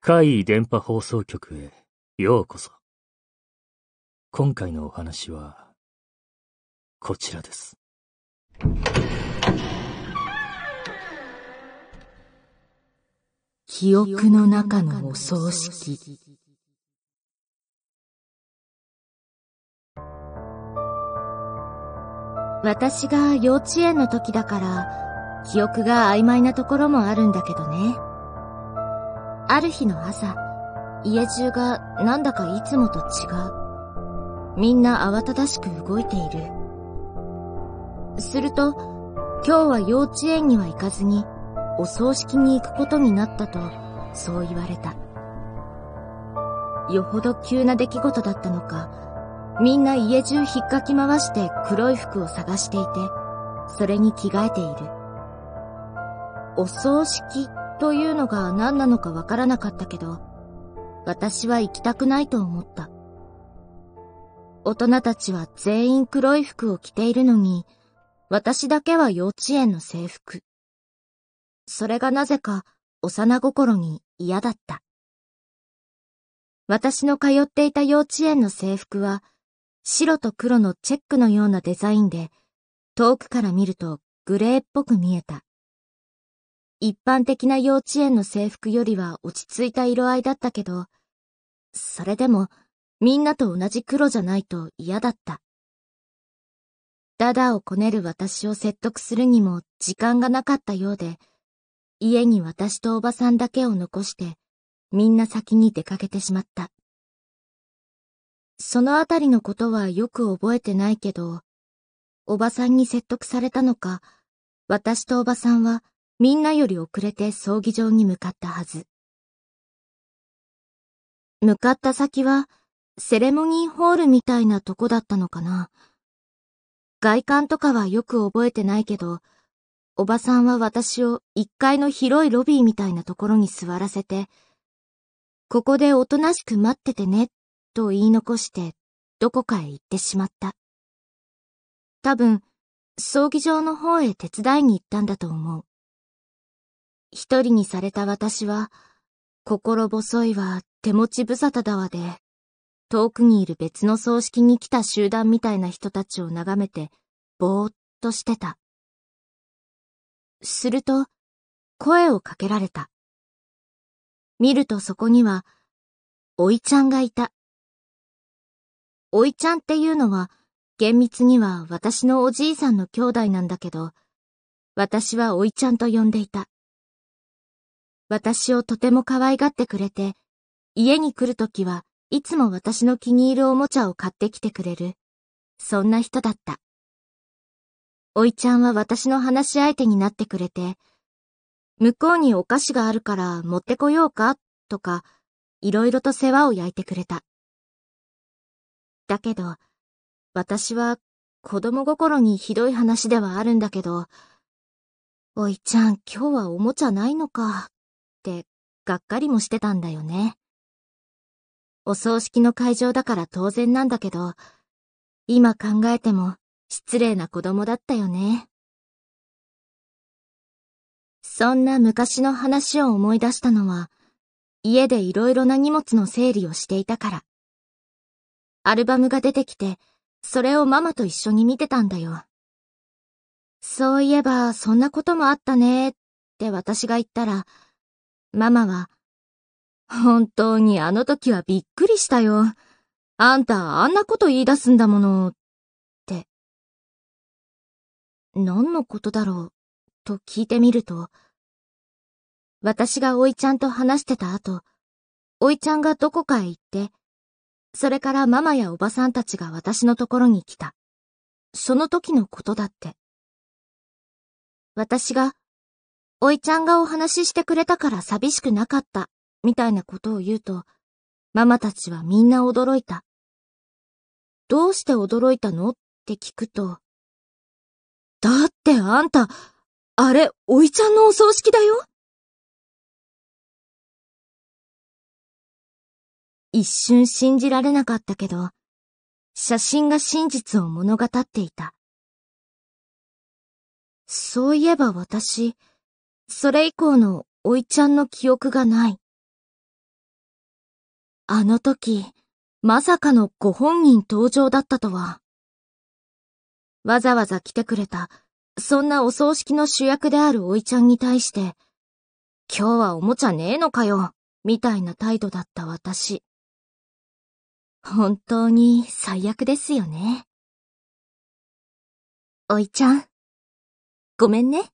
怪異電波放送局へようこそ。今回のお話は、こちらです。記憶の中のお葬式。私が幼稚園の時だから、記憶が曖昧なところもあるんだけどね。ある日の朝、家中がなんだかいつもと違う。みんな慌ただしく動いている。すると、今日は幼稚園には行かずに、お葬式に行くことになったと、そう言われた。よほど急な出来事だったのか、みんな家中引っかき回して黒い服を探していて、それに着替えている。お葬式というのが何なのかわからなかったけど、私は行きたくないと思った。大人たちは全員黒い服を着ているのに、私だけは幼稚園の制服。それがなぜか幼心に嫌だった。私の通っていた幼稚園の制服は、白と黒のチェックのようなデザインで、遠くから見るとグレーっぽく見えた。一般的な幼稚園の制服よりは落ち着いた色合いだったけど、それでもみんなと同じ黒じゃないと嫌だった。ダダをこねる私を説得するにも時間がなかったようで、家に私とおばさんだけを残して、みんな先に出かけてしまった。そのあたりのことはよく覚えてないけど、おばさんに説得されたのか、私とおばさんはみんなより遅れて葬儀場に向かったはず。向かった先は、セレモニーホールみたいなとこだったのかな。外観とかはよく覚えてないけど、おばさんは私を一階の広いロビーみたいなところに座らせて、ここでおとなしく待っててね、と言い残して、どこかへ行ってしまった。多分、葬儀場の方へ手伝いに行ったんだと思う。一人にされた私は、心細いわ、手持ち無沙汰だわで、遠くにいる別の葬式に来た集団みたいな人たちを眺めて、ぼーっとしてた。すると、声をかけられた。見るとそこには、おいちゃんがいた。おいちゃんっていうのは、厳密には私のおじいさんの兄弟なんだけど、私はおいちゃんと呼んでいた。私をとても可愛がってくれて、家に来るときはいつも私の気に入るおもちゃを買ってきてくれる。そんな人だった。おいちゃんは私の話し相手になってくれて、向こうにお菓子があるから持ってこようかとか、いろいろと世話を焼いてくれた。だけど、私は子供心にひどい話ではあるんだけど、おいちゃん今日はおもちゃないのか、がっかりもしてたんだよね。お葬式の会場だから当然なんだけど、今考えても失礼な子供だったよね。そんな昔の話を思い出したのは、家でいろいろな荷物の整理をしていたから。アルバムが出てきて、それをママと一緒に見てたんだよ。そういえば、そんなこともあったね、って私が言ったら、ママは、本当にあの時はびっくりしたよ。あんたあんなこと言い出すんだもの、って。何のことだろう、と聞いてみると、私がおいちゃんと話してた後、おいちゃんがどこかへ行って、それからママやおばさんたちが私のところに来た。その時のことだって。私がおいちゃんがお話ししてくれたから寂しくなかった、みたいなことを言うと、ママたちはみんな驚いた。どうして驚いたの？って聞くと、だってあんた、あれ、おいちゃんのお葬式だよ？一瞬信じられなかったけど、写真が真実を物語っていた。そういえば私、それ以降のおいちゃんの記憶がない。あの時、まさかのご本人登場だったとは。わざわざ来てくれた、そんなお葬式の主役であるおいちゃんに対して、今日はおもちゃねえのかよ、みたいな態度だった私。本当に最悪ですよね。おいちゃん、ごめんね。